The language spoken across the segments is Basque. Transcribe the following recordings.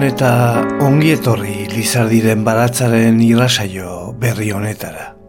Gabon eta ongietorri Lizardiren baratzaren irrasaio berri honetara.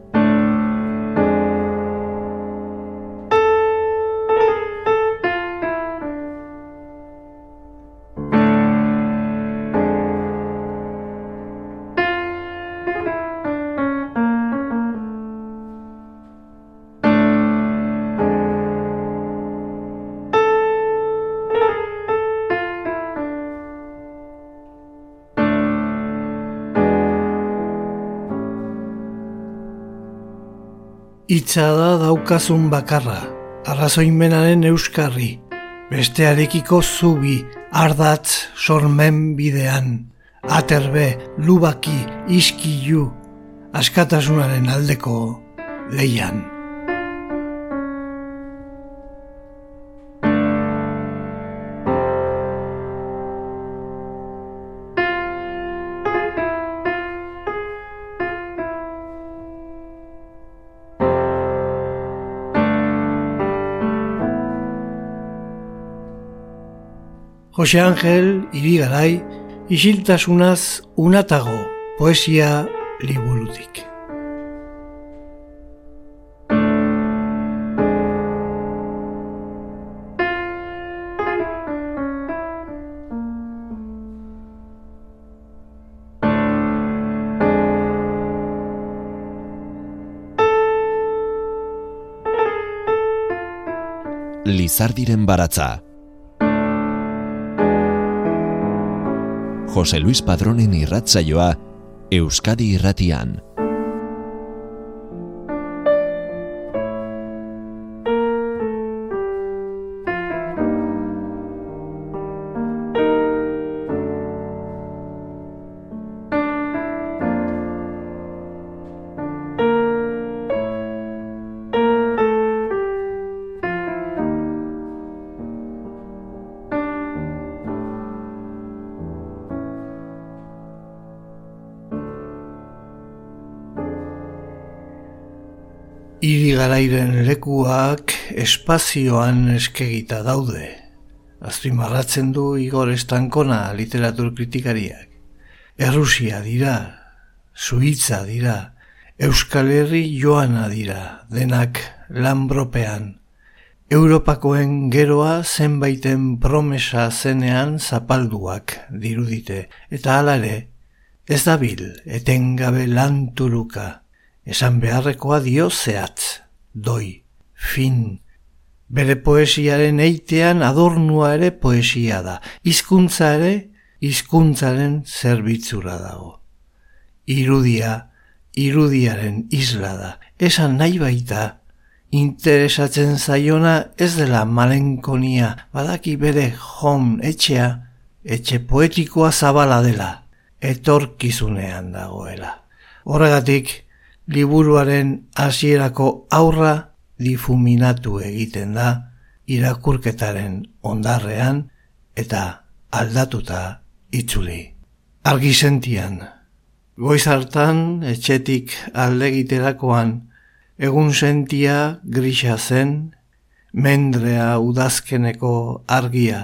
Itza da daukazun bakarra, arrazoinmenaren euskarri, bestearekiko zubi, ardatz, sormen bidean, aterbe, lubaki, iskilu, askatasunaren aldeko leian. Jose Angel, irigarai, isiltasunaz unatago, poesia liburutik. Lizardiren baratza Jose Luis Padronen irratzaioa Euskadi irratian. Espazioan eskegita daude. Azpimarratzen du Igor Estankona literatur kritikariak. Errusia dira, Suitza dira, Euskal Herri joana dira, denak lanbropean. Europakoen geroa zenbaiten promesa zenean zapalduak dirudite, eta alare, ez dabil etengabe lanturuka, esan beharrekoa dio zehatz doi, fin. Bere poesiaren eitean adornua ere poesia da. Hizkuntza ere hizkuntzaren zerbitzura dago. Irudia, irudiaren isla da. Esan nahi baita, interesatzen zaiona ez dela malenkonia, badaki bere jom etxea, etxe poetikoa zabala dela, etorkizunean dagoela. Horregatik, liburuaren hasierako aurra difuminatu egiten da irakurketaren ondarrean eta aldatuta itzuli. Argi sentian, goiz hartan etxetik aldegiterakoan egun sentia grisa zen, mendrea udazkeneko argia,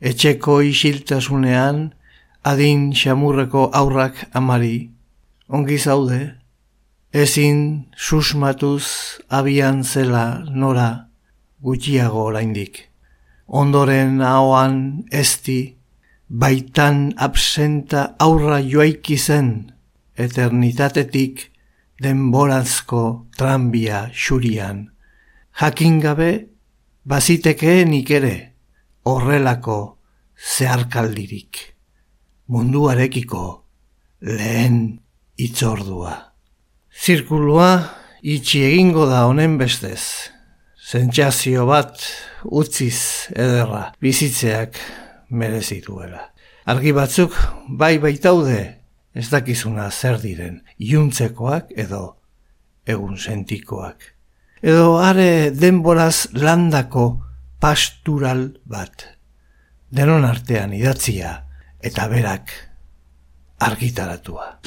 etxeko isiltasunean adin xamurreko aurrak amari, ongi zaude, ezin susmatuz abian zela nora gutxiago oraindik. Ondoren ahoan ezti, baitan absenta aurra joaiki zen, eternitatetik denborazko tranbia xurian. Jakin gabe, bazitekeenik ere, horrelako zeharkaldirik. Munduarekiko lehen itzordua. Zirkulua itxi egingo da honen bestez. Zentsazio bat utziz ederra bizitzeak merezituela. Argi batzuk bai baitaude ez dakizuna zer diren iuntzekoak edo egun sentikoak. Edo are denboraz landako pastural bat. Denon artean idatzia eta berak argitaratua.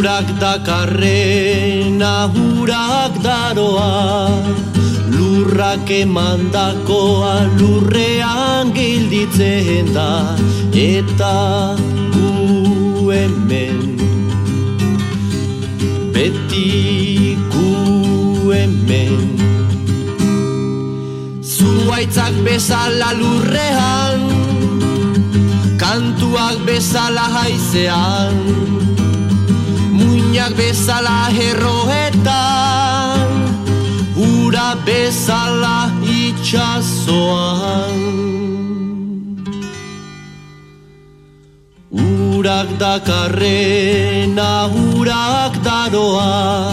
Urak dakarrena, urak daroa, lurrak emandakoa lurrean gilditzen da eta gu hemen. Beti gu hemen. Zuaitzak bezala lurrean kantuak bezala haizean muinak bezala herroetan ura bezala itxasoan Urak dakarrena urak daroa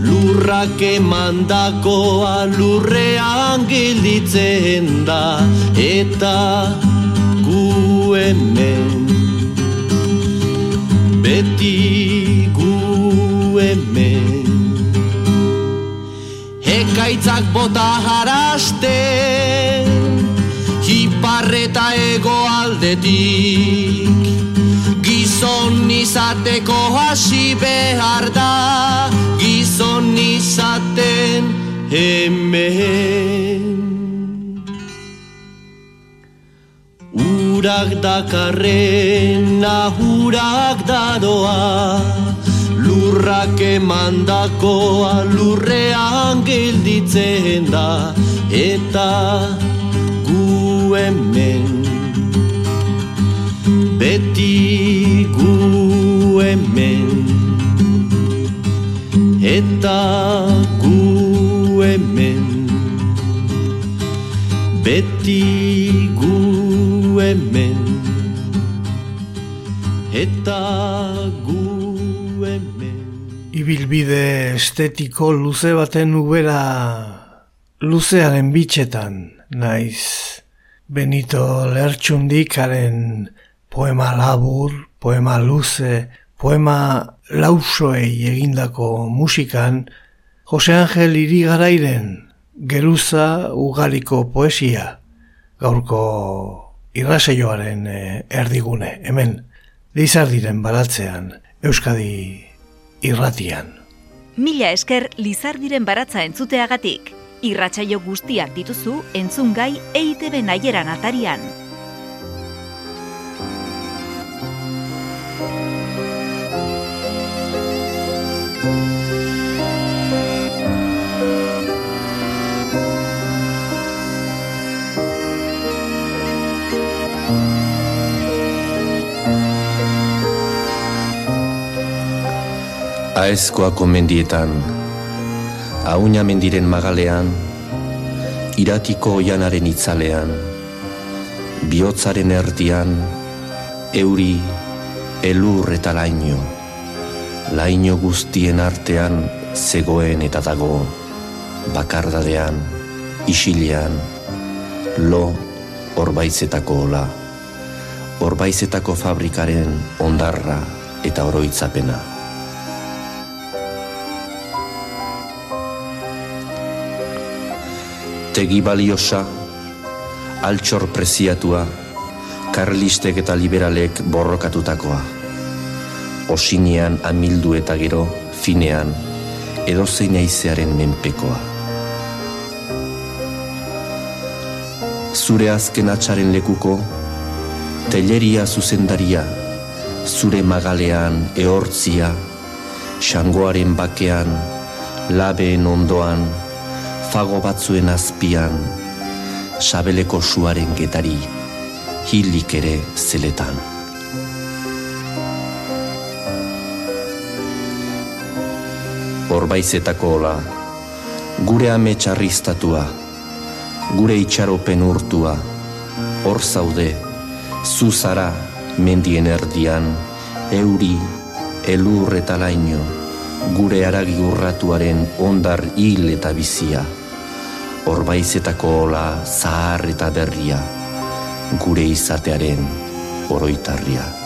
Lurrak emandakoa lurrean gilditzen da Eta gu hemen Beti hemen. Ekaitzak bota jaraste Hiparreta ego aldetik. Gizon izateko hasi behar da Gizon izaten hemen. Urak dakarren ahurak daroa Lurrak emandakoa lurrean gelditzen da. Eta gu hemen Beti gu hemen. Eta gu hemen Beti gu hemen. Eta gu Ibilbide estetiko luze baten ubera luzearen bitxetan, naiz Benito Lertxundikaren poema labur, poema luze, poema lausoei egindako musikan, Jose Angel Irigarairen geruza ugariko poesia, gaurko irraseioaren eh, erdigune, hemen, Lizardiren baratzean, Euskadi irratian. Mila esker Lizardiren baratza entzuteagatik. Irratsaio guztiak dituzu entzungai EITB naieran atarian. Aezkoako mendietan, Auña mendiren magalean, Iratiko oianaren itzalean, Biotzaren erdian, Euri, elur eta laino, Laino guztien artean, Zegoen eta dago, Bakardadean, Isilean, Lo, Orbaizetako ola, Orbaizetako fabrikaren ondarra eta oroitzapena. Tegi baliosa, altxor preziatua, karlistek eta liberalek borrokatutakoa. Osinean amildu eta gero, finean, edozein aizearen menpekoa. Zure azken atxaren lekuko, telleria zuzendaria, zure magalean ehortzia, xangoaren bakean, labeen ondoan, fago batzuen azpian, sabeleko suaren getari, hilik ere zeletan. Horbaizetako ola, gure ame txarriztatua, gure itxaropen urtua, hor zaude, zuzara mendien erdian, euri, elur eta laino, gure aragi urratuaren ondar hil eta bizia, horbaizetako ola zahar eta berria, gure izatearen oroitarria.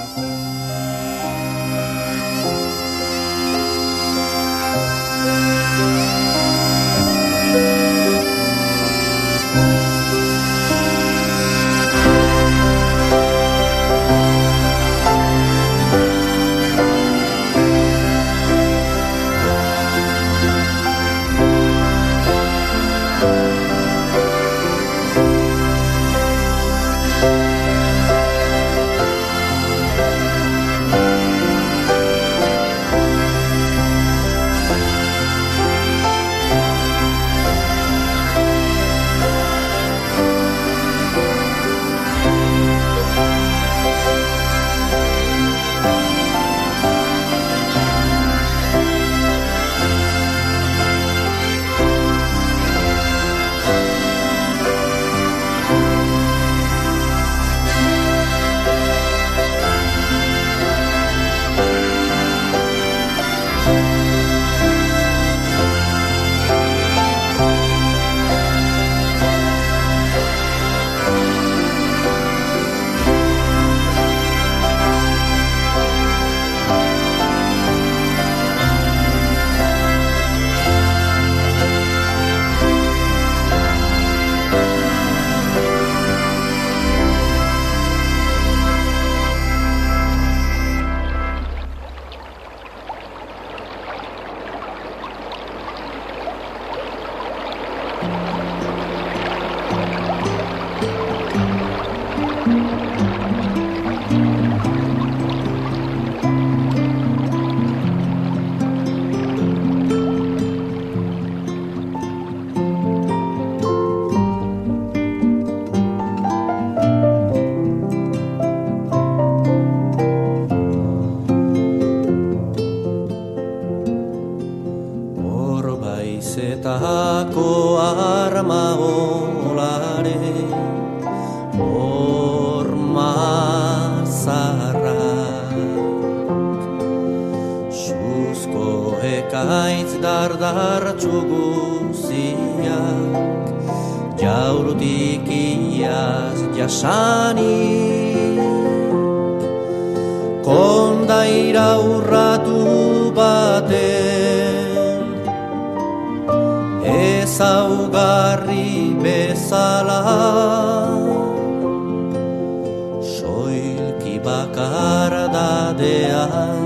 Kondaira urratu baten. Ezaugarri bezala Soilki bakar dadean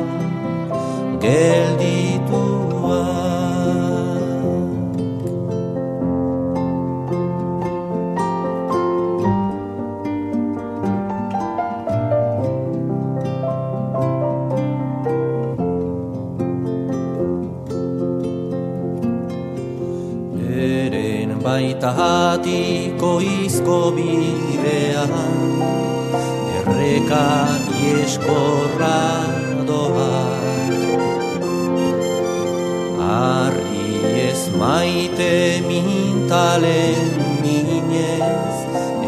gelditua hatiko izko bidean Erreka ieskorra doa Arri ez maite mintalen minez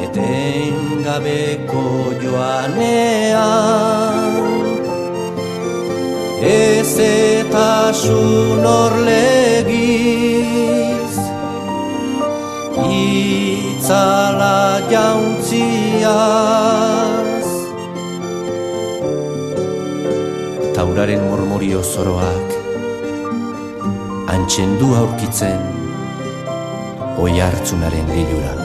Eten gabeko joanean. Ez eta sun orlegiz Itzala jauntziaz Tauraren murmurio zoroak Antxen du aurkitzen Oi hartzunaren lilura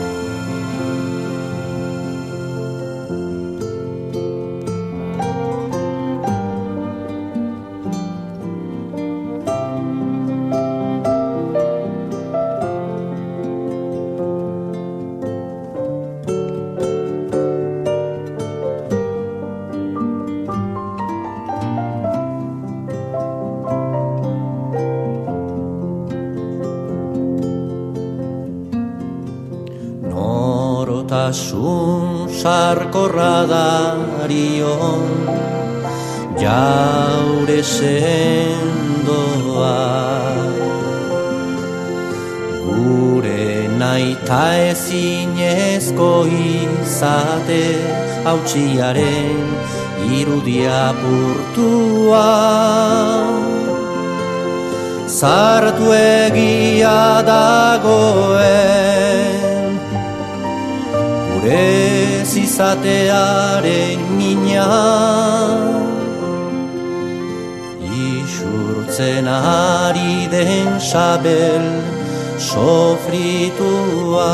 Norotasun sarkorra darion Jaure sendoa. Gure naita ezinezko izate Hautsiaren irudia purtua Zartu egia dagoen Gure zizatearen mina. Isurtzen ari den sabel sofritua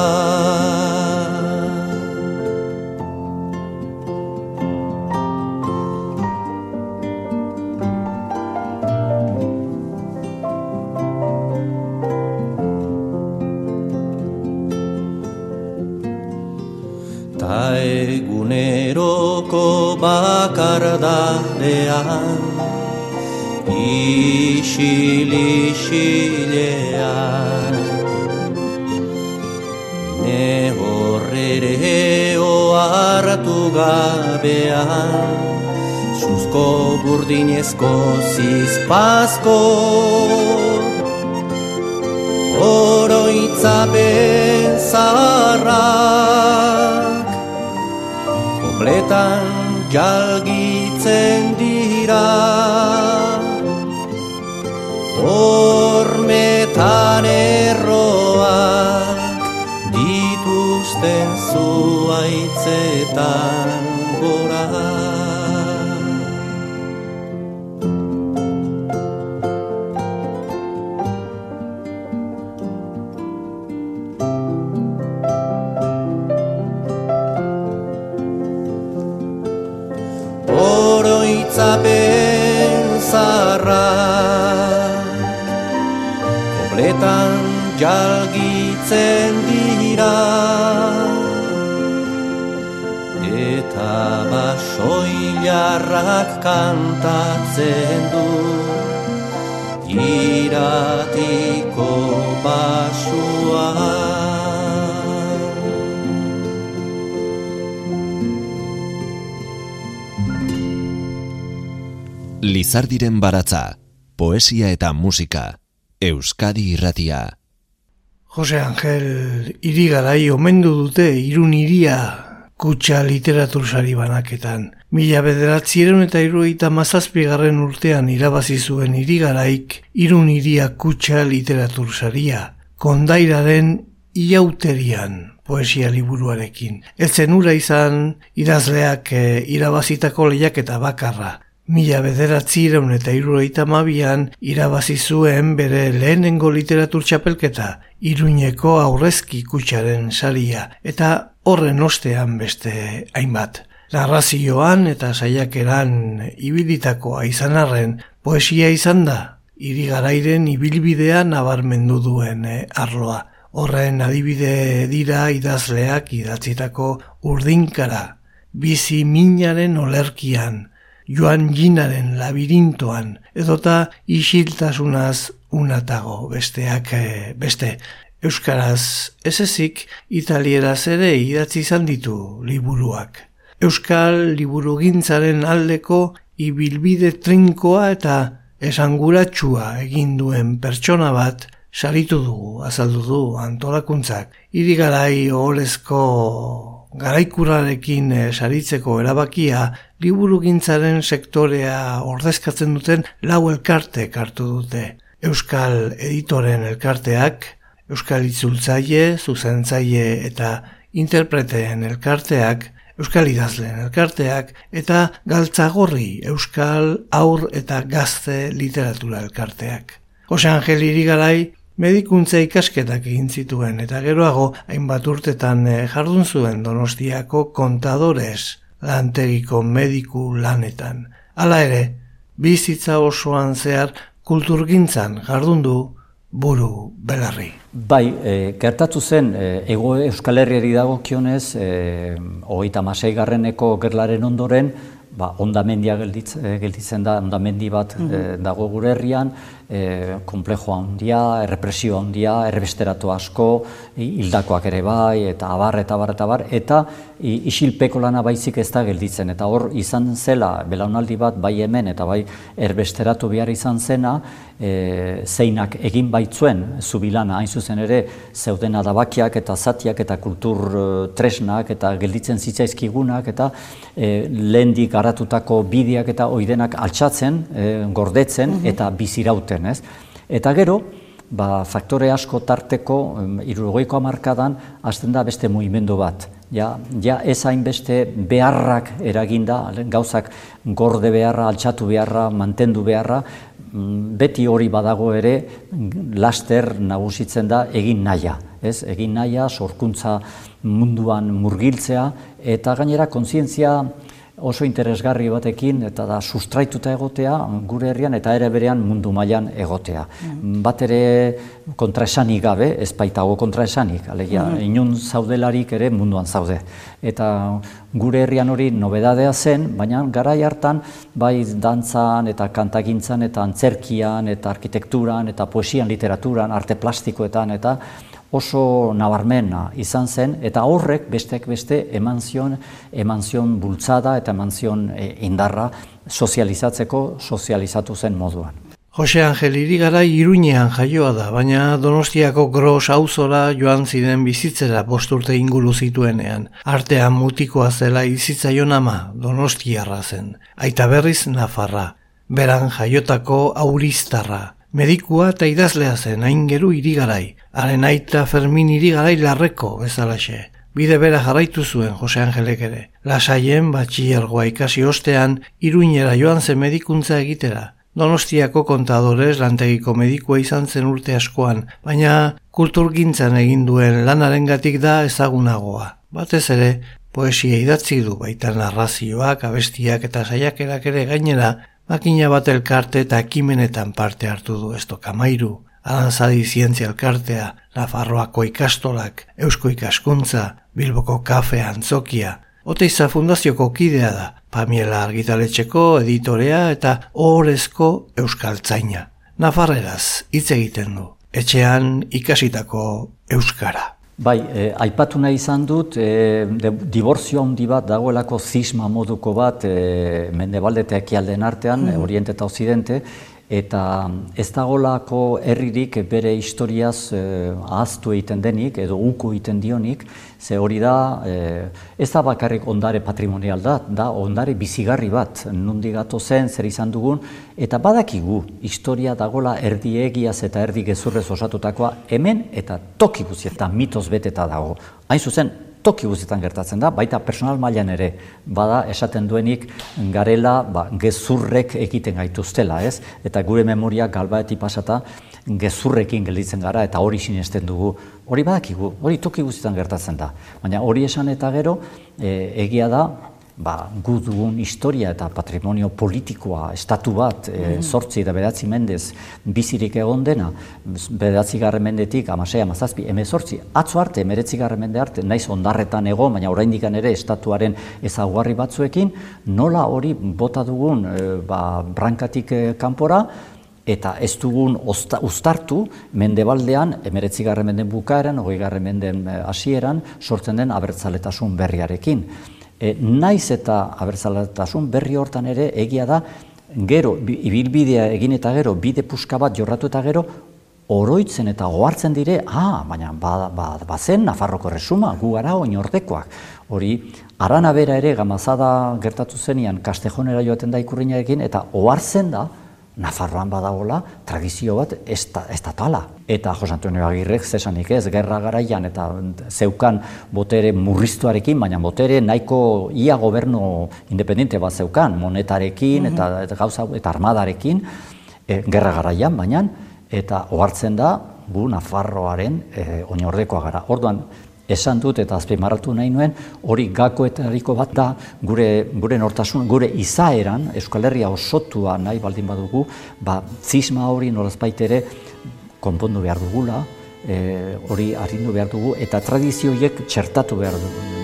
bakardadean Isil-isilean Ne horrere ohartu gabean Zuzko burdinezko zizpazko Oroitzapen zaharrak Kopletan jalgitzen dira. Hormetan erroak Dituzten zuaitzetan gora jalgitzen dira. Eta basoilarrak kantatzen du. Iratiko basua. Lizardiren baratza, poesia eta musika, Euskadi irratia. Jose Angel irigarai omendu dute irun iria kutsa literatur sari banaketan. Mila bederatzireun eta iruita mazazpigarren urtean irabazi zuen irigaraik irun iria kutsa literatur saria. Kondairaren iauterian poesia liburuarekin. Eltzen ura izan idazleak e, irabazitako lehiak eta bakarra. Mila bederatzireun eta iruita mabian irabazi zuen bere lehenengo literatur txapelketa, iruñeko aurrezki kutsaren saria, eta horren ostean beste hainbat. Narrazioan eta saiakeran ibilitakoa izan arren, poesia izan da, hiri garairen ibilbidea nabarmendu duen eh, arloa. Horren adibide dira idazleak idatzitako urdinkara, bizi minaren olerkian, joan jinaren labirintoan, edota isiltasunaz unatago besteak eh, beste. Euskaraz ez ezik italieraz ere idatzi izan ditu liburuak. Euskal liburugintzaren aldeko ibilbide trinkoa eta esanguratsua egin duen pertsona bat saritu dugu, azaldu du antolakuntzak. Iri garai ohorezko garaikurarekin eh, saritzeko erabakia liburugintzaren sektorea ordezkatzen duten lau elkarte hartu dute. Euskal editoren elkarteak, Euskal Itzultzaile, Zuzentzaile eta Interpreteen elkarteak, Euskal Idazleen elkarteak eta Galtzagorri Euskal Aur eta Gazte Literatura elkarteak. Jose Angel Irigarai medikuntza ikasketak egin zituen eta geroago hainbat urtetan eh, jardun zuen Donostiako kontadores lantegiko mediku lanetan. Hala ere, bizitza osoan zehar kulturgintzan jardun du buru belarri. Bai, e, gertatu zen, e, ego Euskal Herriari dago kionez, e, hogeita masei garreneko gerlaren ondoren, ba, ondamendia gelditzen da, ondamendi bat mm dago gure herrian, e, komplejo handia, errepresio handia, erbesteratu asko, hildakoak ere bai, eta abar, eta abar, eta abar, eta isilpeko lana baizik ez da gelditzen. Eta hor izan zela, belaunaldi bat, bai hemen, eta bai erbesteratu behar izan zena, e, zeinak egin baitzuen, zubilana, hain zuzen ere, zeuden adabakiak eta zatiak eta kultur e, tresnak eta gelditzen zitzaizkigunak eta e, lehendik garatutako bideak eta oidenak altxatzen, e, gordetzen mhm. eta bizirauten ez? Eta gero, ba, faktore asko tarteko, irurogeiko amarkadan, hasten da beste mugimendu bat. Ja, ja ez hainbeste beharrak eraginda, gauzak gorde beharra, altxatu beharra, mantendu beharra, mm, beti hori badago ere, laster nagusitzen da egin naia. Ez? Egin naia, sorkuntza munduan murgiltzea, eta gainera kontzientzia oso interesgarri batekin eta da sustraituta egotea gure herrian eta ere berean mundu mailan egotea. Mm. Bat ere kontraesanik gabe, ez baitago kontraesanik, alegia, mm. inun zaudelarik ere munduan zaude. Eta gure herrian hori nobedadea zen, baina garai hartan bai dantzan eta kantagintzan eta antzerkian eta arkitekturan eta poesian literaturan, arte plastikoetan eta oso nabarmena izan zen, eta horrek besteak beste eman zion, eman zion bultzada eta eman zion e, indarra sozializatzeko sozializatu zen moduan. Jose Angel irigara iruñean jaioa da, baina Donostiako gros auzora joan ziren bizitzera posturte inguru zituenean. Artean mutikoa zela izitzaion ama Donostiarra zen. Aita berriz Nafarra. Beran jaiotako auristarra. Medikua eta idazlea zen hain geru irigarai. Haren aita Fermin irigarai larreko bezalaxe. Bide bera jarraitu zuen Jose Angelek ere. Lasaien batxillergoa ikasi ostean, iruinera joan zen medikuntza egitera. Donostiako kontadores lantegiko medikua izan zen urte askoan, baina kulturgintzan egin duen lanaren gatik da ezagunagoa. Batez ere, poesia idatzi du baita narrazioak, abestiak eta saiakerak ere gainera, makina bat elkarte eta ekimenetan parte hartu du esto kamairu, Alanzadi zientzia elkartea, Nafarroako ikastolak, Eusko ikaskuntza, Bilboko kafe antzokia. Oteiza fundazioko kidea da, Pamiela argitaletxeko editorea eta ohorezko euskaltzaina. Nafarreraz hitz egiten du, etxean ikasitako euskara. Bai, eh, aipatu nahi izan dut, eh, diborzio handi bat dagoelako zisma moduko bat eh, mende baldeteak artean, mm. oriente eta occidente, eta ez dagolako herririk bere historiaz eh, ahaztu egiten denik edo uko egiten dionik, ze hori da, eh, ez da bakarrik ondare patrimonial da, da ondare bizigarri bat, nundi gato zen, zer izan dugun, eta badakigu historia dagola erdi egiaz eta erdi gezurrez osatutakoa hemen eta toki guzti eta mitos beteta dago. Hain zuzen, toki guztietan gertatzen da, baita personal mailan ere, bada esaten duenik garela ba, gezurrek egiten gaituztela, ez? Eta gure memoria galbaeti pasata gezurrekin gelditzen gara eta hori sinesten dugu. Hori badakigu, hori toki guztietan gertatzen da. Baina hori esan eta gero, e, egia da, ba, gu dugun historia eta patrimonio politikoa, estatu bat, e, sortzi eta bedatzi mendez bizirik egon dena, bedatzi garren mendetik, amasei, amazazpi, eme sortzi, atzo arte, emeretzi garren mende arte, naiz ondarretan egon, baina oraindik ere estatuaren ezaguarri batzuekin, nola hori bota dugun e, ba, brankatik e, kanpora, eta ez dugun osta, ustartu mendebaldean, emeretzi garren menden bukaeran, hogei garren menden hasieran, sortzen den abertzaletasun berriarekin e, naiz eta abertzaletasun berri hortan ere egia da gero ibilbidea egin eta gero bide puska bat jorratu eta gero oroitzen eta ohartzen dire, ah, baina ba, ba, bazen Nafarroko resuma, gu gara oinordekoak. Hori, arana bera ere gamazada gertatu zenian kastejonera joaten da ikurriñarekin eta ohartzen da, Nafarroan badagola tradizio bat estatala. Eta Jos Antonio Agirrek zesanik ez, gerra garaian eta zeukan botere murriztuarekin, baina botere nahiko ia gobernu independente bat zeukan, monetarekin eta, eta gauza eta armadarekin, e, gerra garaian, baina eta ohartzen da gu Nafarroaren e, oinordekoa gara. Orduan, esan dut eta azpimarratu nahi nuen, hori gakoetariko bat da gure, gure nortasun, gure izaeran, Euskal Herria osotua nahi baldin badugu, ba, zisma hori nolazpait ere konpondu behar dugula, e, hori harindu behar dugu, eta tradizioiek txertatu behar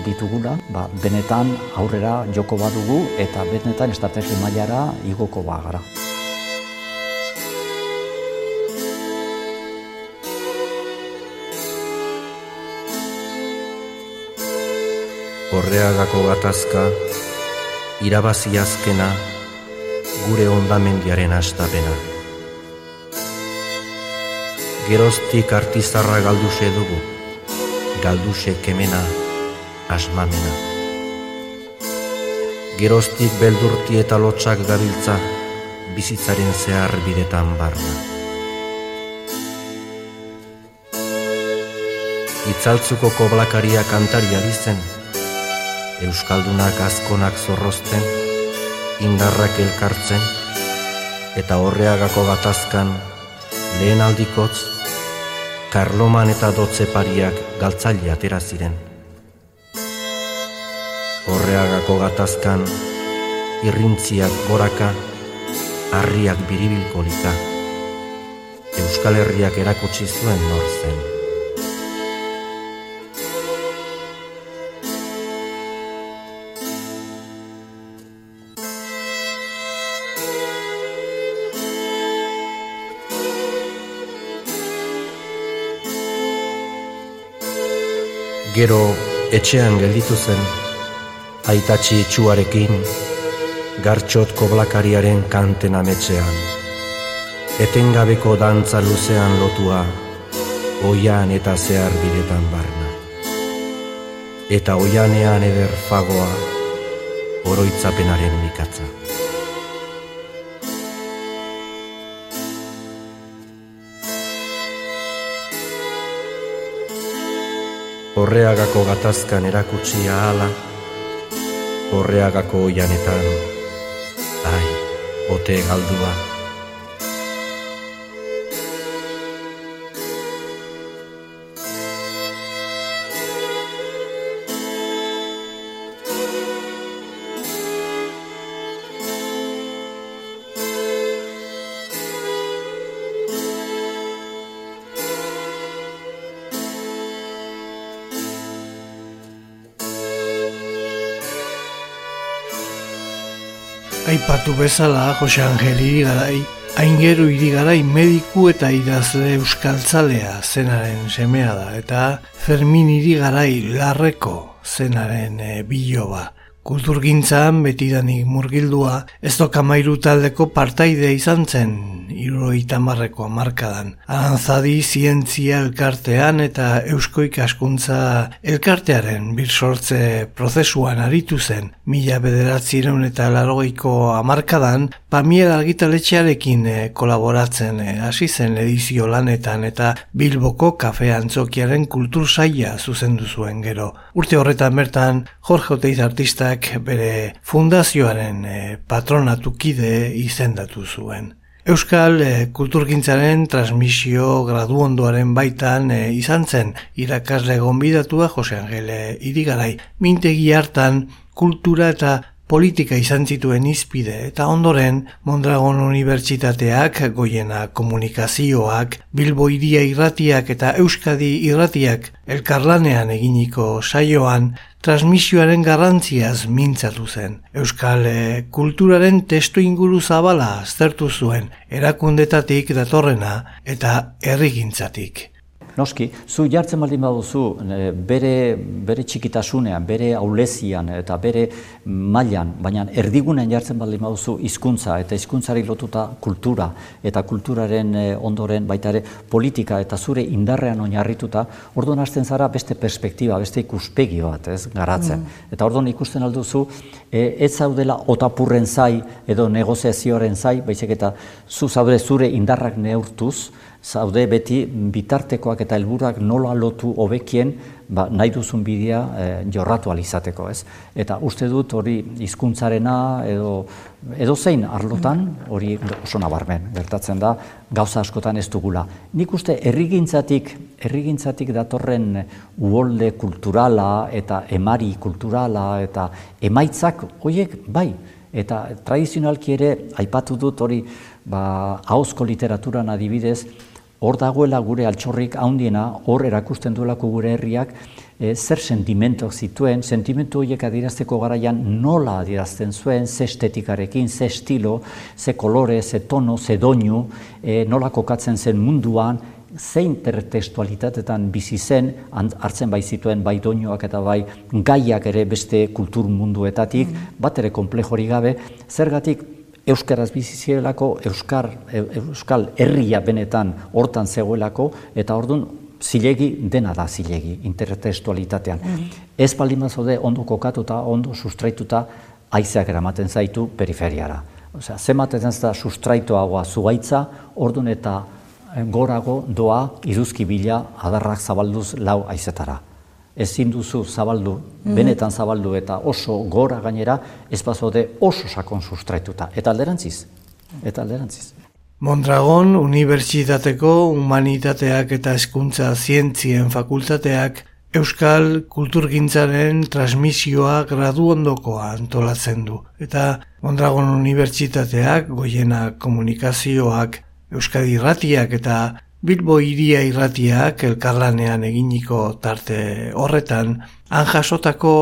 ditugula, ba, benetan aurrera joko badugu, eta benetan estrategi mailara igoko bagara. Horreagako gatazka, irabazi azkena, gure ondamendiaren astapena. Geroztik artizarra galduse dugu, galduse kemena, asmamena. Geroztik beldurti eta lotxak gabiltza, bizitzaren zehar bidetan barna. Itzaltzuko koblakaria kantaria dizen, Euskaldunak azkonak zorrozten, indarrak elkartzen, eta horreagako gatazkan lehen aldikotz, karloman eta dotze pariak galtzaile atera ziren. Horreagako gatazkan irrintziak goraka, harriak biribilkolika, Euskal Herriak erakutsi zuen nor zen. Gero etxean gelditu zen, aitatxi itxuarekin, gartxot koblakariaren kanten ametxean. Etengabeko dantza luzean lotua, oian eta zehar bidetan barna. Eta oianean eder fagoa, oroitzapenaren mikatza. Horreagako gatazkan erakutsi ahala, horreagako oianetan, ai, ote galdua. Aipatu bezala Jose Angel irigarai, aingeru irigarai mediku eta idazle euskaltzalea zenaren semea da, eta Fermin irigarai larreko zenaren e, biloba. Kulturgintzan betidanik murgildua, ez dokamairu taldeko partaide izan zen, iruroita marreko amarkadan. Arantzadi zientzia elkartean eta eusko ikaskuntza elkartearen bir sortze prozesuan aritu zen. Mila bederatzireun eta larogeiko amarkadan, pamiel argitaletxearekin eh, kolaboratzen eh, hasi zen edizio lanetan eta Bilboko kafe antzokiaren kultur saia zuzendu zuen gero. Urte horretan bertan, Jorge Oteiz artistak bere fundazioaren e, patronatukide izendatu zuen. Euskal e, kulturgintzaren transmisio gradu ondoaren baitan e, izan zen irakasle gonbidatua Jose Angele irigarai. Mintegi hartan kultura eta politika izan zituen izpide eta ondoren Mondragon Unibertsitateak, Goiena Komunikazioak, Bilbo Iria Irratiak eta Euskadi Irratiak elkarlanean eginiko saioan transmisioaren garrantziaz mintzatu zen. Euskal eh, kulturaren testu inguru zabala aztertu zuen erakundetatik datorrena eta herrigintzatik. Noski, zu jartzen baldin baduzu eh, bere, bere txikitasunean, bere aulezian eta bere mailan, baina erdigunen jartzen baldin baduzu hizkuntza eta hizkuntzari lotuta kultura eta kulturaren eh, ondoren baita ere politika eta zure indarrean oinarrituta, orduan hasten zara beste perspektiba, beste ikuspegi bat, ez, garatzen. Mm. Eta orduan ikusten alduzu, e, ez zaudela otapurren zai edo negoziazioaren zai, baizik eta zu zaude zure indarrak neurtuz, zaude beti bitartekoak eta helburuak nola lotu hobekien ba, nahi duzun bidea e, jorratu alizateko, ez? Eta uste dut hori hizkuntzarena edo edo zein arlotan hori oso nabarmen gertatzen da gauza askotan ez dugula. Nik uste herrigintzatik herrigintzatik datorren uolde kulturala eta emari kulturala eta emaitzak hoiek bai eta tradizionalki ere aipatu dut hori ba ahozko literaturan adibidez hor dagoela gure altxorrik handiena, hor erakusten duelako gure herriak, e, zer sentimentok zituen, sentimentu horiek adirazteko garaian nola adirazten zuen, ze estetikarekin, ze estilo, ze kolore, ze tono, ze doinu, e, nola kokatzen zen munduan, ze intertextualitatetan bizi zen, hartzen bai zituen bai doinuak eta bai gaiak ere beste kultur munduetatik, mm. bat ere komplejori gabe, zergatik euskaraz bizi zirelako, euskar, euskal herria benetan hortan zegoelako, eta ordun zilegi dena da zilegi, intertextualitatean. Mm Ez baldin zaude ondo kokatuta, ondo sustraituta, aizeak eramaten zaitu periferiara. Osea, zematen da sustraituagoa zuaitza, ordun eta gorago doa iduzki bila adarrak zabalduz lau aizetara ezin duzu zabaldu, mhm. benetan zabaldu eta oso gora gainera, ez bazode oso sakon sustraituta. Eta alderantziz, eta alderantziz. Mondragon Unibertsitateko Humanitateak eta Hezkuntza Zientzien Fakultateak Euskal Kulturgintzaren transmisioa gradu ondokoa antolatzen du. Eta Mondragon Unibertsitateak, Goiena Komunikazioak, Euskadi Ratiak eta Bilbo iria irratiak elkarlanean eginiko tarte horretan, han jasotako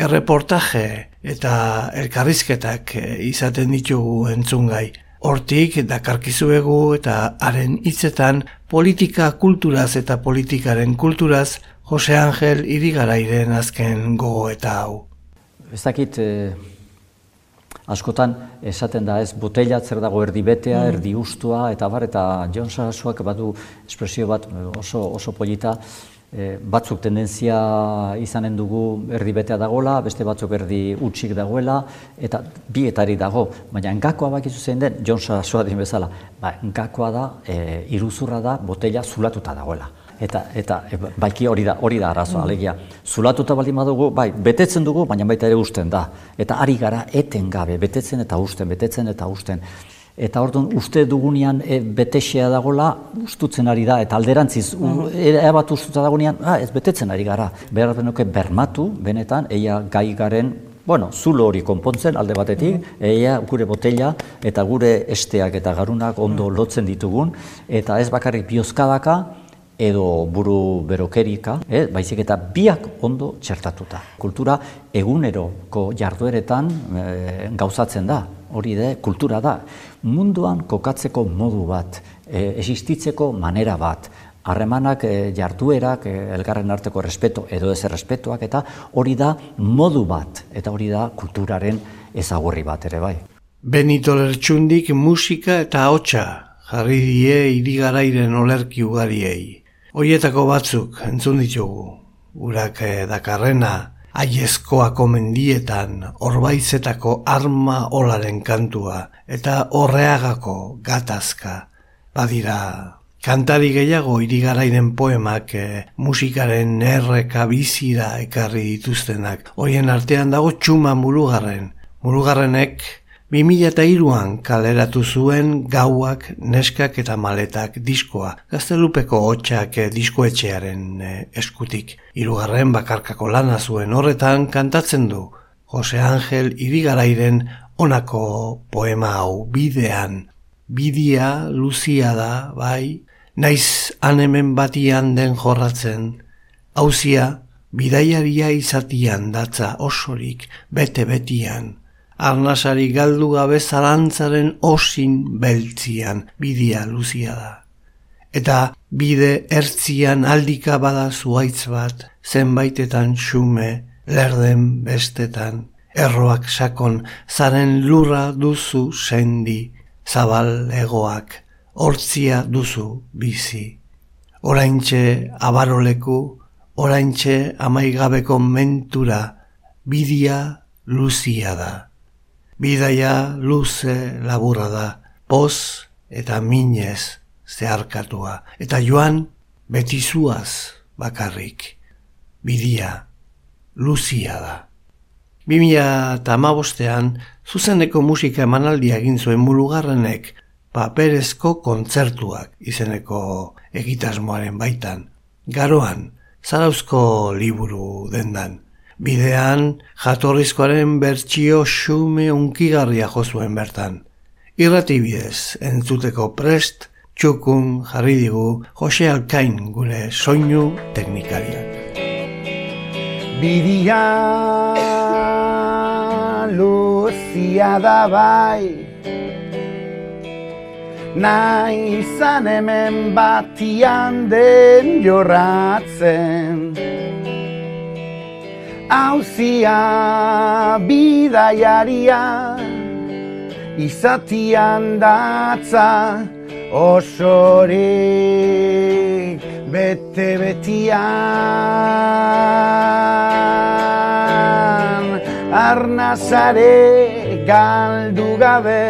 erreportaje eta elkarrizketak izaten ditugu entzungai. Hortik dakarkizuegu eta haren hitzetan politika kulturaz eta politikaren kulturaz Jose Angel irigarairen azken gogo eta hau. Ez dakit, eh, askotan esaten da ez botella zer dago erdi betea, mm. erdi ustua eta bar eta John Sarasuak badu espresio bat oso oso polita e, batzuk tendentzia izanen dugu erdi betea dagola, beste batzuk erdi utxik dagoela eta bietari dago, baina engakoa bakizu zein den John Sarasua din bezala, ba engakoa da e, iruzurra da botella zulatuta dagoela. Eta, eta e, baiki hori da, hori da arazoa, mm. alegia. Zulatuta baldin badugu, bai, betetzen dugu, baina baita ere usten da. Eta ari gara eten gabe, betetzen eta usten, betetzen eta usten. Eta orduan uste dugunean e, betexea dagola, ustutzen ari da, eta alderantziz, mm -hmm. bat ustutzen dagonean, ah, ez betetzen ari gara. Behar benuke bermatu, benetan, eia gai garen, bueno, zulo hori konpontzen alde batetik, mm eia gure botella eta gure esteak eta garunak ondo lotzen ditugun, eta ez bakarrik biozkadaka, edo buru berokerika, eh, baizik eta biak ondo txertatuta. Kultura eguneroko jardueretan eh, gauzatzen da, hori da, kultura da. Munduan kokatzeko modu bat, eh, existitzeko manera bat, harremanak, e, jarduerak, e, elgarren arteko respeto edo ez errespetuak, eta hori da modu bat, eta hori da kulturaren ezagurri bat ere bai. Benito Lertxundik musika eta hotxa jarri die irigarairen olerki ugariei. Hoietako batzuk entzun ditugu, urak dakarrena, aiezkoako mendietan, orbaizetako arma olaren kantua, eta horreagako gatazka, badira Kantari gehiago irigarairen poemak e, musikaren erreka bizira ekarri dituztenak. Hoien artean dago txuma murugarren. Murugarrenek 2002an kaleratu zuen gauak, neskak eta maletak diskoa. Gaztelupeko hotxak e, diskoetxearen e, eskutik. Hirugarren bakarkako lana zuen horretan kantatzen du. Jose Angel irigarairen onako poema hau bidean. Bidia, luzia da, bai, naiz anemen batian den jorratzen, hauzia bidaiaria izatian datza osorik bete-betian, arnasari galdu gabe zalantzaren osin beltzian bidia luzia da. Eta bide ertzian aldika bada zuaitz bat, zenbaitetan xume, lerden bestetan, erroak sakon, zaren lurra duzu sendi, zabal egoak, hortzia duzu bizi. Oraintxe abaroleku, oraintxe amaigabeko mentura, bidia luzia da. Bidaia luze laburra da, poz eta minez zeharkatua. Eta joan betizuaz bakarrik, bidia luzia da. Bimila eta amabostean, zuzeneko musika emanaldia egin zuen mulugarrenek paperezko kontzertuak izeneko egitasmoaren baitan. Garoan, zarauzko liburu dendan. Bidean, jatorrizkoaren bertsio xume unkigarria jozuen bertan. Irrati bidez, entzuteko prest, txukun jarri digu Jose Alkain gure soinu teknikariak. Bidia luzia da bai nahi izan hemen batian den jorratzen. Hauzia bidaiaria izatian datza osorik bete betian. Arnazare galdu gabe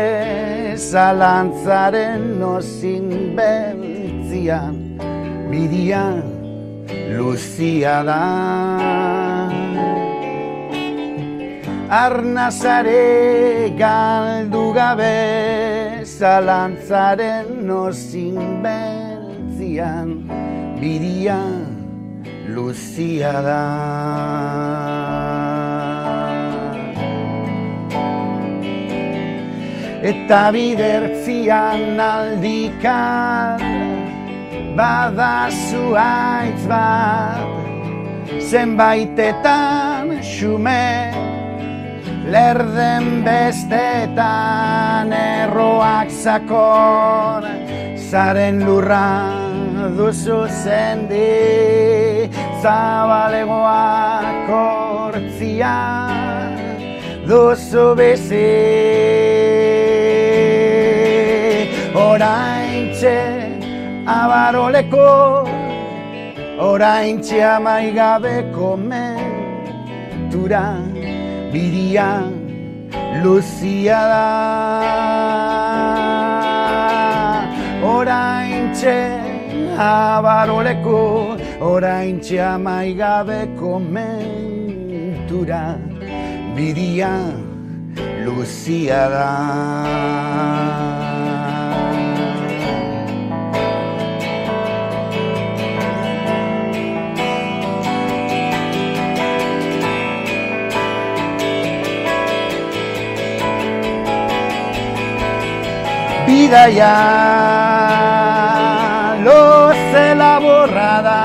zalantzaren nozin beltzian. Bidia luzia da Arnazare galdu gabe zalantzaren nozin beltzian bidia luzia da. Eta bidertzian aldikan bada zuaitz bat zenbaitetan xume lerden bestetan erroak zakon zaren lurra duzu zendi zabalegoak hortzia duzu bizi. Oraintxe abaroleko oraintxe amaigabeko mentura bidia luzia da. Oraintxe abaroleko oraintxe amaigabeko mentura. Bidia luzia da bidaia loze laborrada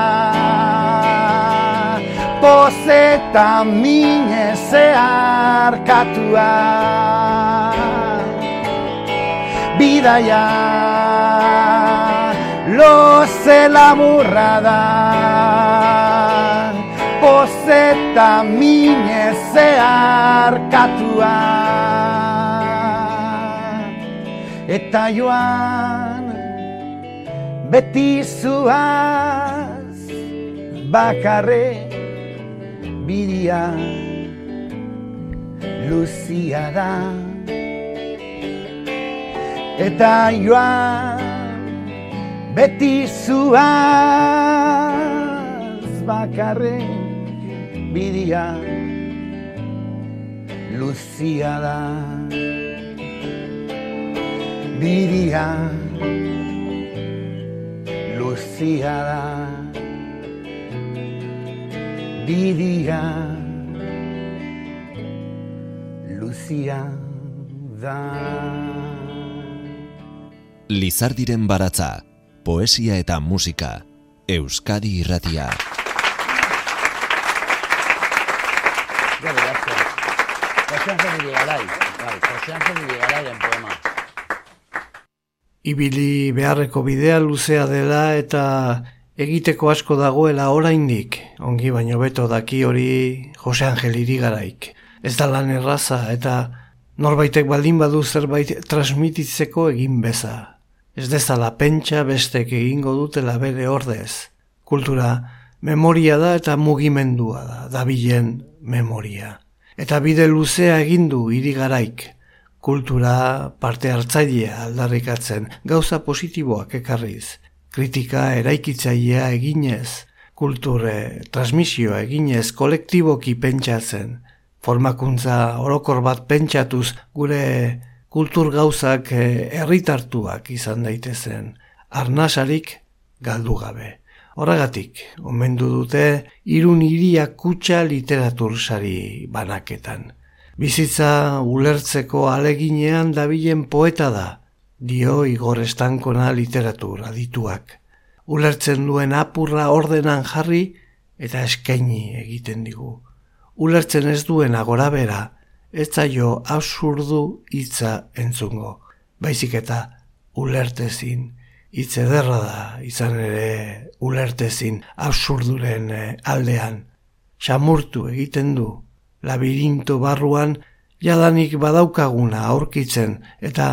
pozeta mine zeharkatua loze laburra da Pozeta mine zeharkatua Eta joan beti zuaz bakarre bidia. Luzia da. Eta joan beti zuaz bakarre bidia. Luzia da bidia luzia da bidia luzia da Lizardiren baratza, poesia eta musika, Euskadi irratia. Gero, gazte. Jose Antonio Garay. Bai, Jose Antonio Garayren poema. Ibili beharreko bidea luzea dela eta egiteko asko dagoela oraindik. Ongi baino beto daki hori Jose Angel Irigaraik. Ez da lan erraza eta norbaitek baldin badu zerbait transmititzeko egin beza. Ez dezala pentsa bestek egingo dutela bere ordez. Kultura memoria da eta mugimendua da, dabilen memoria. Eta bide luzea egin du irigaraik. Kultura parte hartzailea aldarrikatzen, gauza positiboak ekarriz. Kritika eraikitzailea eginez, kulture transmisioa eginez kolektiboki pentsatzen. Formakuntza orokor bat pentsatuz gure kultur gauzak eh, herritartuak izan daitezen. Arnasarik galdu gabe. Horregatik, omendu dute irun iria kutsa literatur sari banaketan. Bizitza ulertzeko aleginean dabilen poeta da, dio Igor Estankona literatur adituak. Ulertzen duen apurra ordenan jarri eta eskaini egiten digu. Ulertzen ez duen agorabera, ez zaio absurdu hitza entzungo. Baizik eta ulertezin, hitz ederra da, izan ere ulertezin absurduren eh, aldean. Xamurtu egiten du, labirinto barruan jadanik badaukaguna aurkitzen eta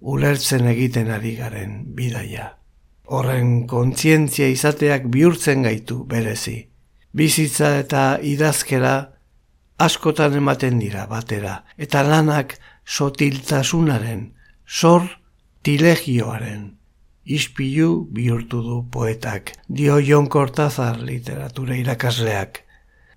ulertzen egiten ari garen bidaia. Horren kontzientzia izateak bihurtzen gaitu berezi. Bizitza eta idazkera askotan ematen dira batera, eta lanak sotiltasunaren, sor tilegioaren. Ispilu bihurtu du poetak, dio Jon Kortazar literatura irakasleak.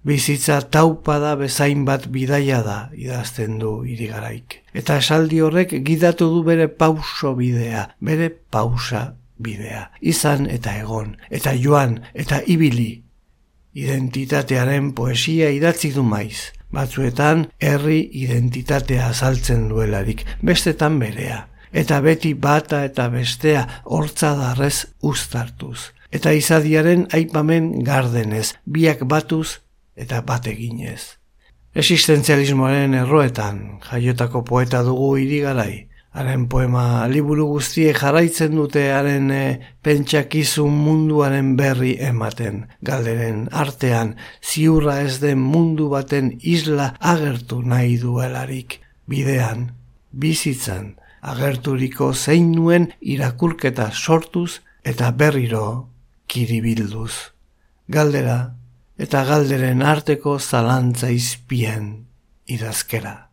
Bizitza taupada bezain bat bidaia da idazten du irigaraik. Eta esaldi horrek gidatu du bere pauso bidea, bere pausa bidea. Izan eta egon, eta joan, eta ibili. Identitatearen poesia idatzi du maiz. Batzuetan herri identitatea azaltzen duelarik, bestetan berea. Eta beti bata eta bestea hortza darrez uztartuz. Eta izadiaren aipamen gardenez, biak batuz eta bat eginez. Existenzialismoaren erroetan jaiotako poeta dugu irigarai. Haren poema liburu guztiek jarraitzen dute haren e, pentsakizun munduaren berri ematen. Galderen artean ziurra ez den mundu baten isla agertu nahi duelarik. Bidean, bizitzan, agerturiko zein nuen irakurketa sortuz eta berriro kiribilduz. Galdera eta galderen arteko zalantza izpien idazkera.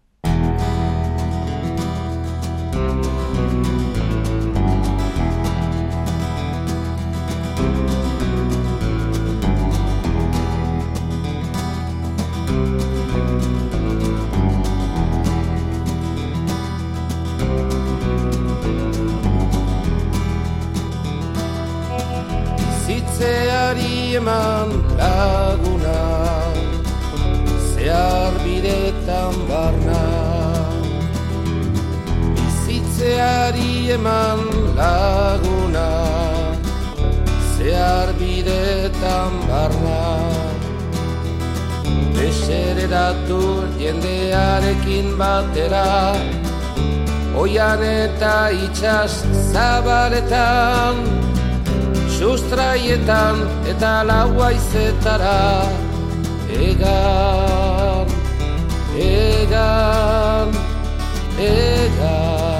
Eman laguna Zehar bidetan barna. Bizitzeari eman laguna Zehar bidetan barna. Desereratu jendearekin batera Oian eta itxas zabaletan sustraietan eta laua izetara egan, egan, egan.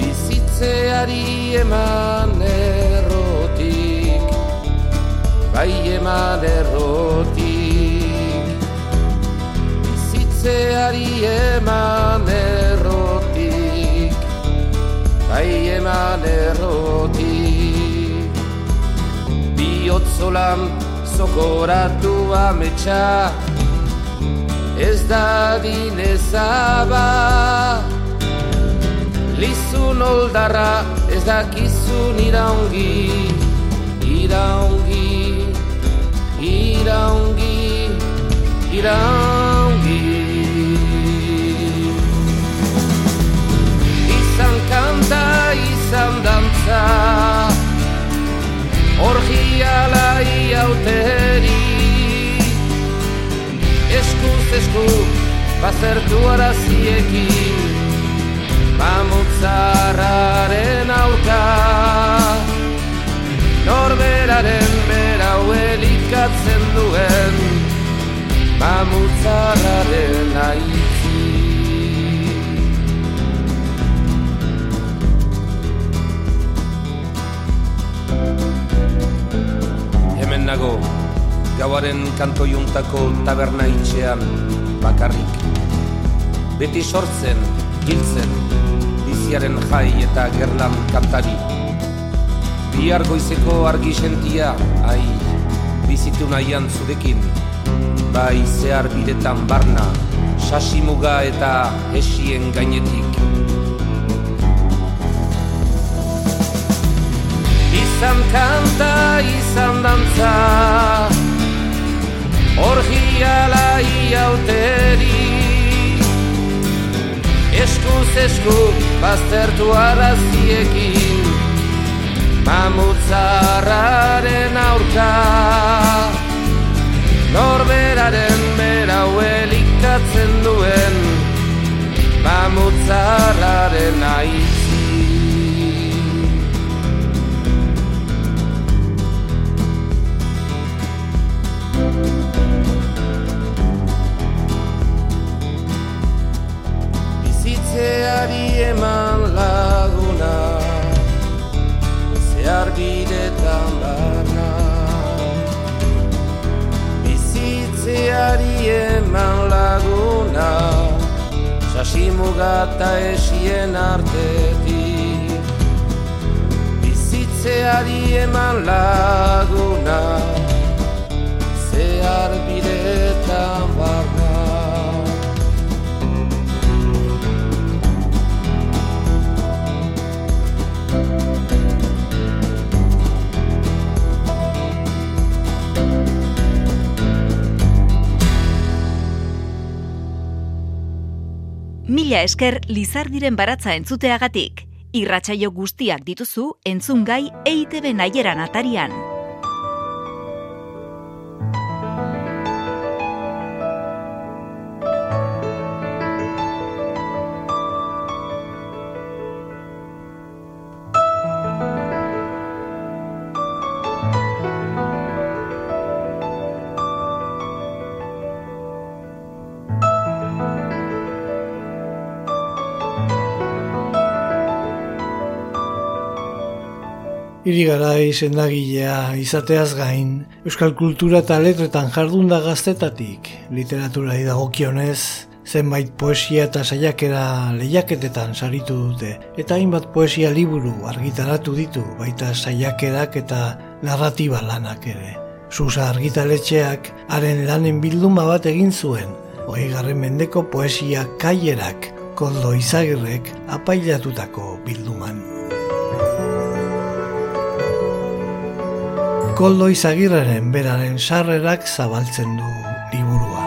Bizitzeari eman errotik, bai eman errotik. Bizitzeari eman errotik, bai eman errotik. Biotzolan zokoratu ametsa, ez da dinezaba. Lizun oldarra ez dakizun iraungi, iraungi, iraungi, iraungi. Kanta, izan dantza, orgia lai auteri, eskuz esku, bazertu araziekin, Mamutzarraren aurka. Norberaren berau elikatzen duen Mamutzarraren aitzi gauaren kantoiuntako taberna itxean bakarrik Beti sortzen, hiltzen, biziaren jai eta gerlan kantari. Bihar goizeko argi sentia, ai, bizitu nahian zudekin, bai zehar bidetan barna, sasimuga eta esien gainetik. Izan kanta, izan dantza, orgia lai auteri, eskuz esku baztertu araziekin. Mamutzarraren aurka. Norberaren berau elikatzen duen. Mamutzarraren aizi Bizitzeari eman laguna Zehar bidetan barna Bizitzeari eman laguna Sasimugata esien artetik. Bizitzeari eman laguna Zehar bidetan barna Mila esker Lizardiren baratza entzuteagatik. Irratsaio guztiak dituzu entzungai EITB naieran atarian. Irigarai sendagilea izateaz gain, euskal kultura eta letretan jardunda gaztetatik, literatura dagokionez, zenbait poesia eta saiakera lehiaketetan saritu dute, eta hainbat poesia liburu argitaratu ditu, baita saiakerak eta narratiba lanak ere. Susa argitaletxeak haren lanen bilduma bat egin zuen, hoi garren mendeko poesia kaierak, koldo izagirrek apailatutako bilduman. Koldo Izagirreren beraren sarrerak zabaltzen du liburua.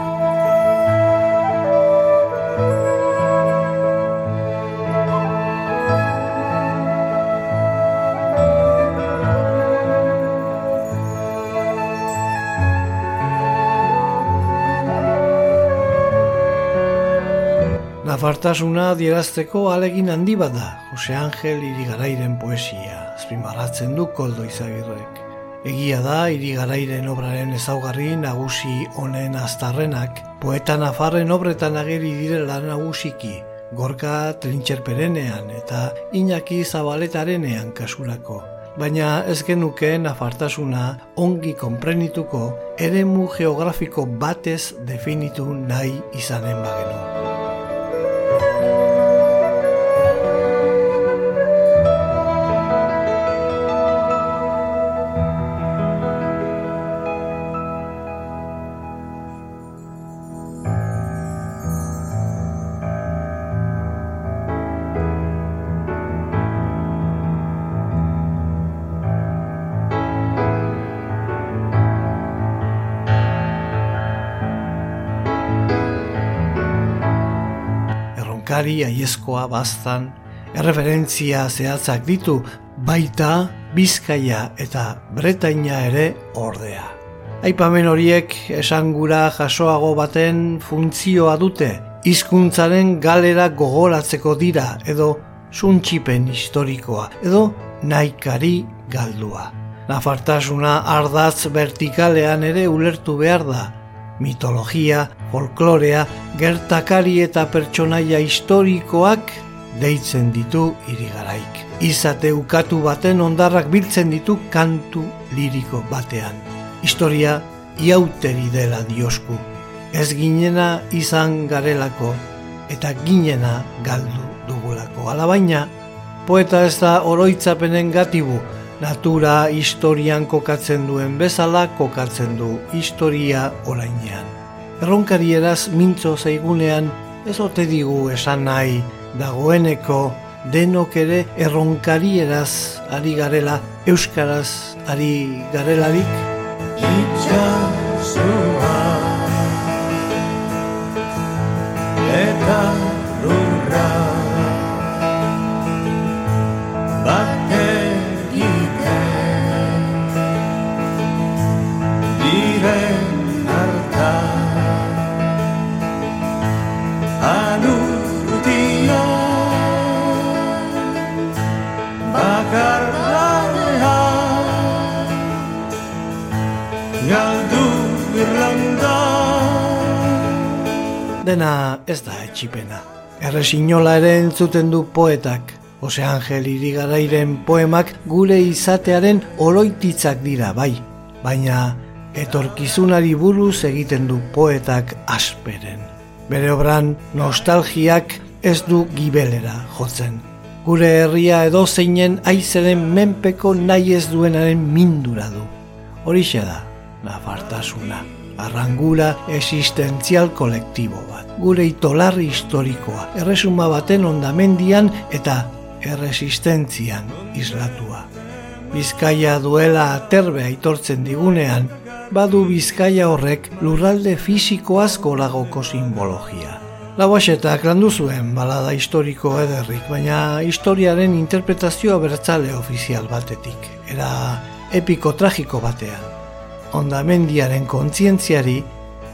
Nafartasuna dierazteko alegin handi bat da, Jose Angel Irigarairen poesia, azpimarratzen du koldo izagirrek. Egia da, irigarairen obraren ezaugarri nagusi honen aztarrenak, poeta nafarren obretan ageri direla nagusiki, gorka trintxerperenean eta inaki zabaletarenean kasurako. Baina ez genuke nafartasuna ongi konprenituko eremu geografiko batez definitu nahi izanen bagenu. Erronkari aiezkoa bastan, erreferentzia zehatzak ditu baita Bizkaia eta Bretaina ere ordea. Aipamen horiek esangura jasoago baten funtzioa dute, hizkuntzaren galera gogoratzeko dira edo suntxipen historikoa edo naikari galdua. Nafartasuna ardatz vertikalean ere ulertu behar da, mitologia, folklorea, gertakari eta pertsonaia historikoak deitzen ditu irigaraik. Izate ukatu baten ondarrak biltzen ditu kantu liriko batean. Historia iauteri dela diosku. Ez ginena izan garelako eta ginena galdu dugulako. Alabaina, poeta ez da oroitzapenen gatibu, natura historian kokatzen duen bezala kokatzen du historia orainean. Erronkarieraz mintzo zaigunean ez ote digu esan nahi dagoeneko denok ere erronkarieraz ari garela euskaraz ari garelarik. Itxasua Dena ez da etxipena. Erresinola ere entzuten du poetak. Jose Angel irigarairen poemak gure izatearen oroititzak dira, bai. Baina etorkizunari buruz egiten du poetak asperen. Bere obran nostalgiak ez du gibelera jotzen. Gure herria edo zeinen aizeren menpeko nahi ez duenaren mindura du. Horixe da, nafartasuna. Arrangura existentzial kolektibo bat. Gure itolarri historikoa, erresuma baten ondamendian eta erresistentzian islatua. Bizkaia duela aterbe aitortzen digunean, badu Bizkaia horrek lurralde fisiko asko lagoko simbologia. Laboaxetak landu zuen balada historiko ederrik, baina historiaren interpretazioa bertzale ofizial batetik, era epiko tragiko batean. Ondamendiaren kontzientziari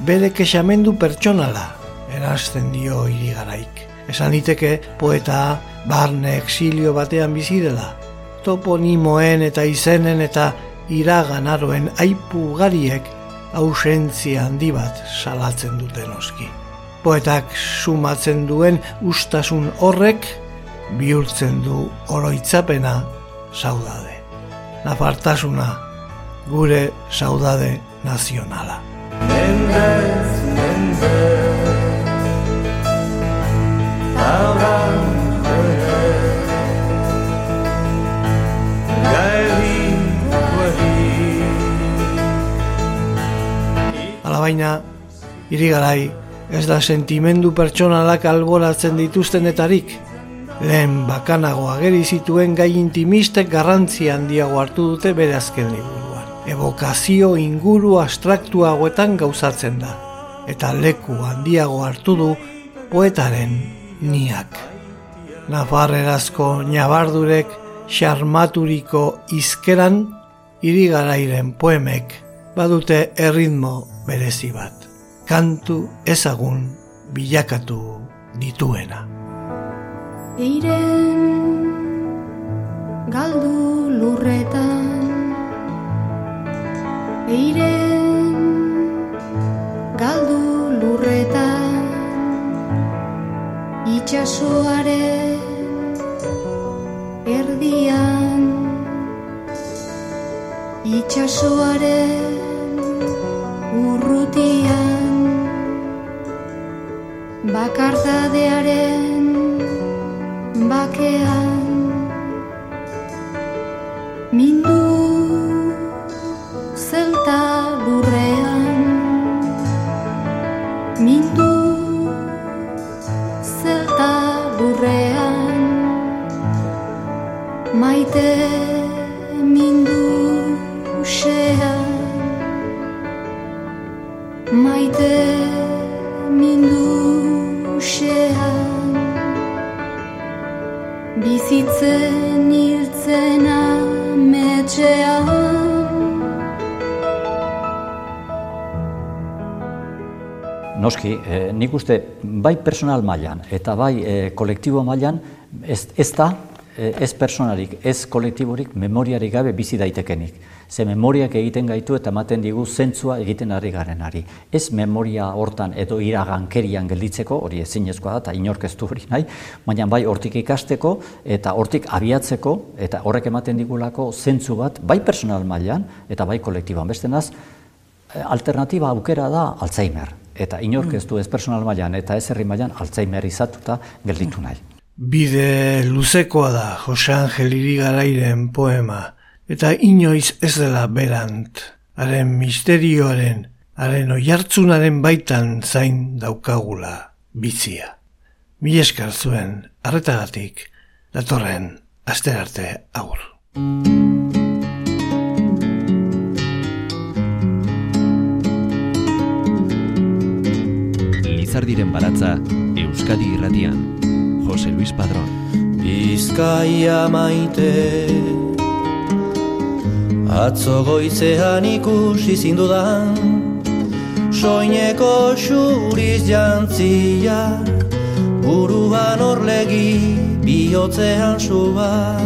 bere kexamendu pertsonala erazten dio irigaraik. Esan liteke poeta barne exilio batean bizi dela. Toponimoen eta izenen eta iraganaroen aipu ugariek ausentzia handi bat salatzen dute noski. Poetak sumatzen duen ustasun horrek bihurtzen du oroitzapena saudade. Nafartasuna gure saudade nazionala. Mendez, mendez Gaeli, Alabaina, irigarai, ez da sentimendu pertsonalak alboratzen dituztenetarik. Lehen bakanago ageri zituen gai intimistek garrantzi handiago hartu dute bere azken liburuan. Evokazio inguru abstraktuagoetan gauzatzen da. Eta leku handiago hartu du poetaren niak. Nafarrerazko nabardurek xarmaturiko izkeran irigarairen poemek badute erritmo berezi bat. Kantu ezagun bilakatu dituena. Eiren galdu lurretan Itxasoaren erdian. Itxasoaren urrutian. Bakardadearen bakean nik uste bai personal mailan eta bai eh, kolektibo mailan ez, ez da eh, ez personalik, ez kolektiborik memoriarik gabe bizi daitekenik. Ze memoriak egiten gaitu eta ematen digu zentzua egiten ari garenari. Ez memoria hortan edo iragankerian gelditzeko, hori ezinezkoa da eta inork ez du hori nahi, baina bai hortik ikasteko eta hortik abiatzeko eta horrek ematen digulako zentzu bat bai personal mailan eta bai kolektiboan. Beste naz, eh, alternatiba aukera da Alzheimer. Eta inork ez du ez personal mailan eta ez herri mailan Alzheimer izatuta gelditu nahi. Bide luzekoa da Jose Angel Irigarairen poema, eta inoiz ez dela berant, haren misterioaren, haren oihartzunaren baitan zain daukagula bizia. Mil esker zuen, arretagatik, datorren, asterarte agur. Lizardiren baratza Euskadi irratian. Jose Luis Padrón. Bizkaia maite Atzo goizean ikusi zindudan Soineko xuriz jantzia Buruan orlegi bihotzean suba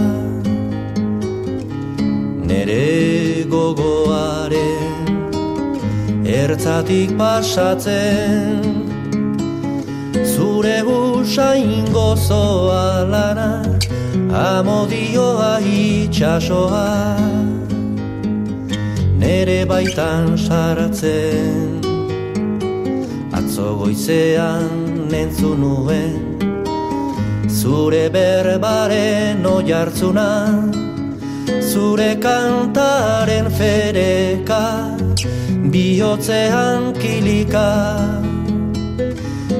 Nere gogoaren Ertzatik pasatzen Zure usain gozoa lana Amodioa itxasoa Nere baitan saratzen Atzo goizean entzun nuen. Zure berbaren oiartzuna Zure kantaren fereka Bihotzean kilika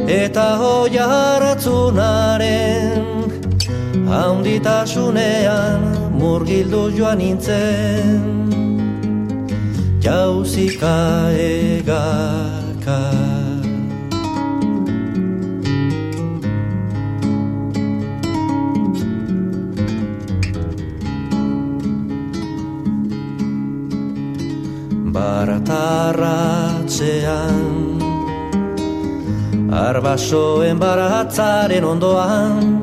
eta hoia hartzunaren haunditasunean murgildu joan nintzen. Jauzika egaka. Baratarratzean Arbasoen baratzaren ondoan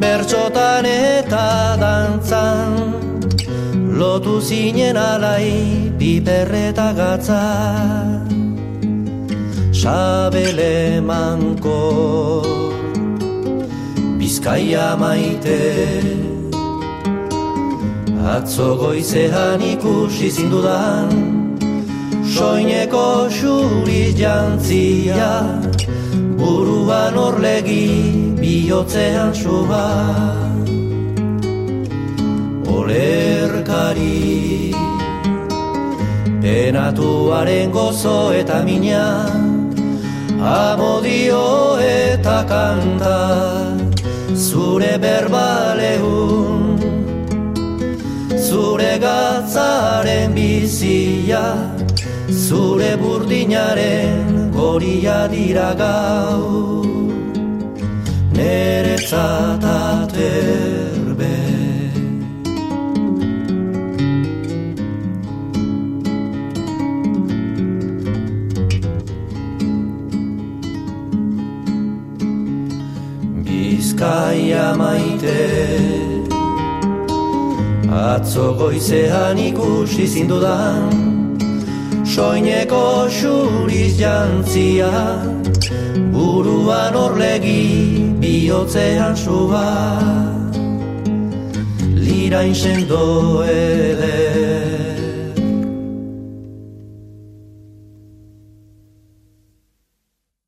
Bertxotan eta dantzan Lotu zinen alai piperreta gatza. Sabele manko Bizkaia maite. Atzo goizean ikusi zindudan Soineko xuri jantzia Buruan orlegi bihotzean suba Olerkari Penatuaren gozo eta mina. Amodio eta kanta Zure berbalehun Zure gatzaren bizia Zure burdinaren goria dira gau Nere zataterbe maite Atzo goizean ikusi zindudan Soineko xuriz jantzia Buruan orlegi bihotzean suba. Lirain sendo eder